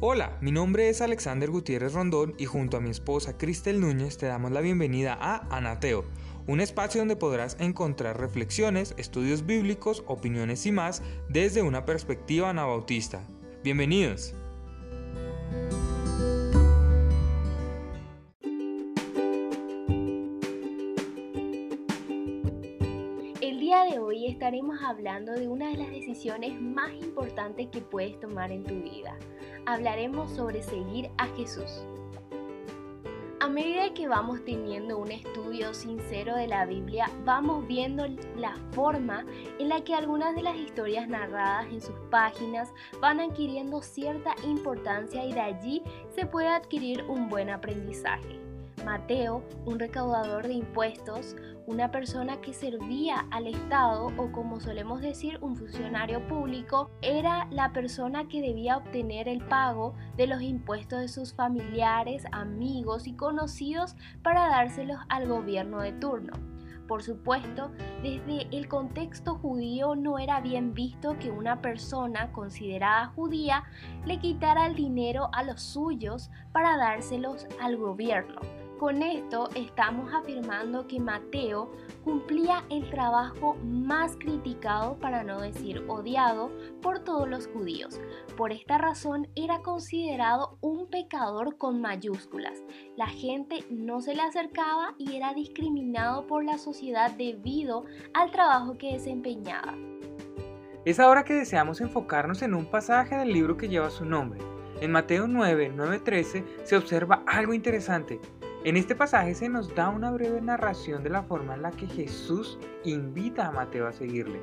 Hola, mi nombre es Alexander Gutiérrez Rondón y junto a mi esposa Cristel Núñez te damos la bienvenida a Anateo, un espacio donde podrás encontrar reflexiones, estudios bíblicos, opiniones y más desde una perspectiva anabautista. Bienvenidos. El día de hoy estaremos hablando de una de las decisiones más importantes que puedes tomar en tu vida. Hablaremos sobre seguir a Jesús. A medida que vamos teniendo un estudio sincero de la Biblia, vamos viendo la forma en la que algunas de las historias narradas en sus páginas van adquiriendo cierta importancia y de allí se puede adquirir un buen aprendizaje. Mateo, un recaudador de impuestos, una persona que servía al Estado o como solemos decir un funcionario público, era la persona que debía obtener el pago de los impuestos de sus familiares, amigos y conocidos para dárselos al gobierno de turno. Por supuesto, desde el contexto judío no era bien visto que una persona considerada judía le quitara el dinero a los suyos para dárselos al gobierno. Con esto estamos afirmando que Mateo cumplía el trabajo más criticado, para no decir odiado, por todos los judíos. Por esta razón era considerado un pecador con mayúsculas. La gente no se le acercaba y era discriminado por la sociedad debido al trabajo que desempeñaba. Es ahora que deseamos enfocarnos en un pasaje del libro que lleva su nombre. En Mateo 9, 9-13 se observa algo interesante. En este pasaje se nos da una breve narración de la forma en la que Jesús invita a Mateo a seguirle.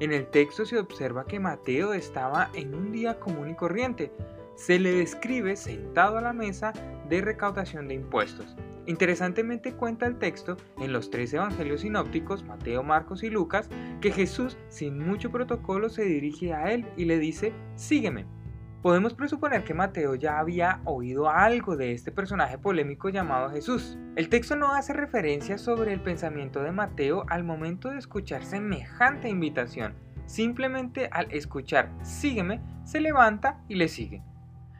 En el texto se observa que Mateo estaba en un día común y corriente. Se le describe sentado a la mesa de recaudación de impuestos. Interesantemente cuenta el texto en los tres evangelios sinópticos, Mateo, Marcos y Lucas, que Jesús sin mucho protocolo se dirige a él y le dice, sígueme. Podemos presuponer que Mateo ya había oído algo de este personaje polémico llamado Jesús. El texto no hace referencia sobre el pensamiento de Mateo al momento de escuchar semejante invitación. Simplemente al escuchar sígueme, se levanta y le sigue.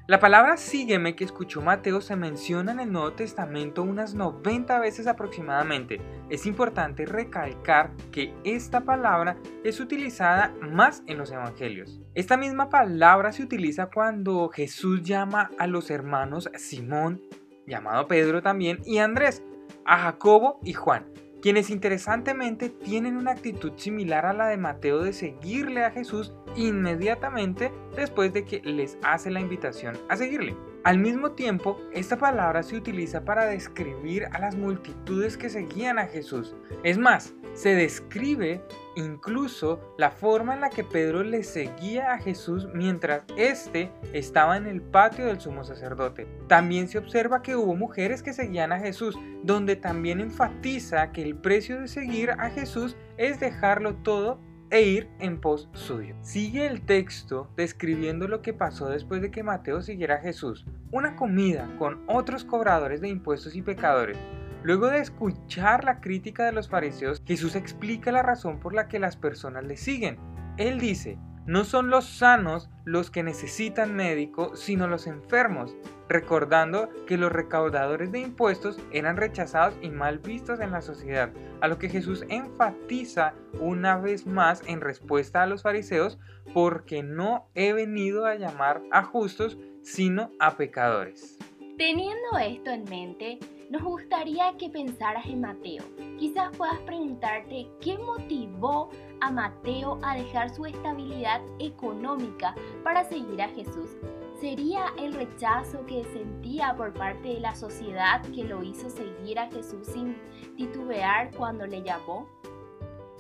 La palabra sígueme que escuchó Mateo se menciona en el Nuevo Testamento unas 90 veces aproximadamente. Es importante recalcar que esta palabra es utilizada más en los evangelios. Esta misma palabra se utiliza cuando Jesús llama a los hermanos Simón, llamado Pedro también, y Andrés, a Jacobo y Juan quienes interesantemente tienen una actitud similar a la de Mateo de seguirle a Jesús inmediatamente después de que les hace la invitación a seguirle. Al mismo tiempo, esta palabra se utiliza para describir a las multitudes que seguían a Jesús. Es más, se describe incluso la forma en la que Pedro le seguía a Jesús mientras éste estaba en el patio del sumo sacerdote. También se observa que hubo mujeres que seguían a Jesús, donde también enfatiza que el precio de seguir a Jesús es dejarlo todo e ir en pos suyo. Sigue el texto describiendo lo que pasó después de que Mateo siguiera a Jesús, una comida con otros cobradores de impuestos y pecadores. Luego de escuchar la crítica de los fariseos, Jesús explica la razón por la que las personas le siguen. Él dice, no son los sanos los que necesitan médico, sino los enfermos, recordando que los recaudadores de impuestos eran rechazados y mal vistos en la sociedad, a lo que Jesús enfatiza una vez más en respuesta a los fariseos, porque no he venido a llamar a justos, sino a pecadores. Teniendo esto en mente, nos gustaría que pensaras en Mateo. Quizás puedas preguntarte qué motivó a Mateo a dejar su estabilidad económica para seguir a Jesús. ¿Sería el rechazo que sentía por parte de la sociedad que lo hizo seguir a Jesús sin titubear cuando le llamó?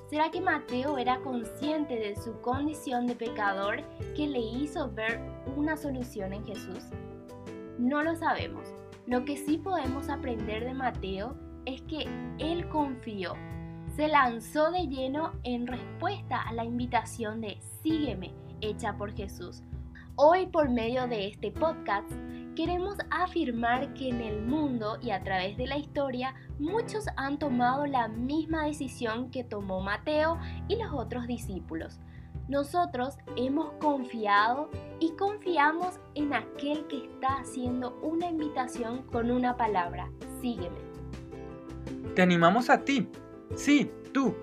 ¿Será que Mateo era consciente de su condición de pecador que le hizo ver una solución en Jesús? No lo sabemos. Lo que sí podemos aprender de Mateo es que él confió, se lanzó de lleno en respuesta a la invitación de sígueme hecha por Jesús. Hoy por medio de este podcast queremos afirmar que en el mundo y a través de la historia muchos han tomado la misma decisión que tomó Mateo y los otros discípulos. Nosotros hemos confiado y confiamos en aquel que está haciendo una invitación con una palabra. Sígueme. Te animamos a ti, sí, tú,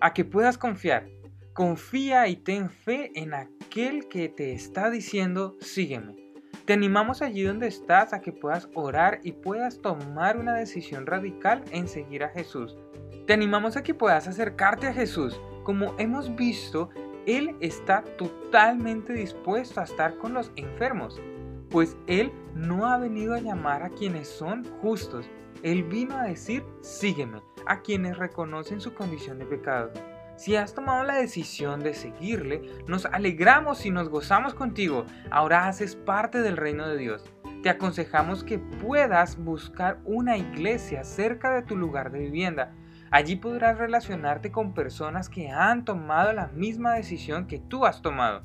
a que puedas confiar. Confía y ten fe en aquel que te está diciendo, sígueme. Te animamos allí donde estás a que puedas orar y puedas tomar una decisión radical en seguir a Jesús. Te animamos a que puedas acercarte a Jesús. Como hemos visto, Él está totalmente dispuesto a estar con los enfermos, pues Él no ha venido a llamar a quienes son justos. Él vino a decir, sígueme, a quienes reconocen su condición de pecado. Si has tomado la decisión de seguirle, nos alegramos y nos gozamos contigo. Ahora haces parte del reino de Dios. Te aconsejamos que puedas buscar una iglesia cerca de tu lugar de vivienda. Allí podrás relacionarte con personas que han tomado la misma decisión que tú has tomado.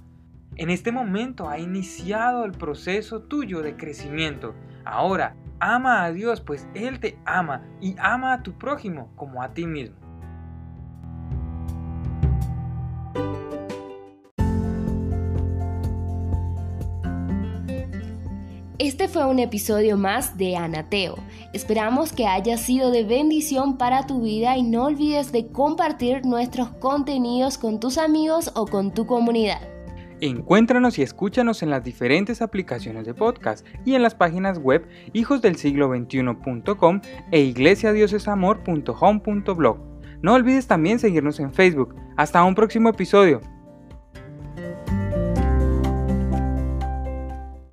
En este momento ha iniciado el proceso tuyo de crecimiento. Ahora, ama a Dios, pues Él te ama y ama a tu prójimo como a ti mismo. Este fue un episodio más de Anateo. Esperamos que haya sido de bendición para tu vida y no olvides de compartir nuestros contenidos con tus amigos o con tu comunidad. Encuéntranos y escúchanos en las diferentes aplicaciones de podcast y en las páginas web hijosdelsiglo21.com e iglesiadiosesamor.home.blog. No olvides también seguirnos en Facebook. Hasta un próximo episodio.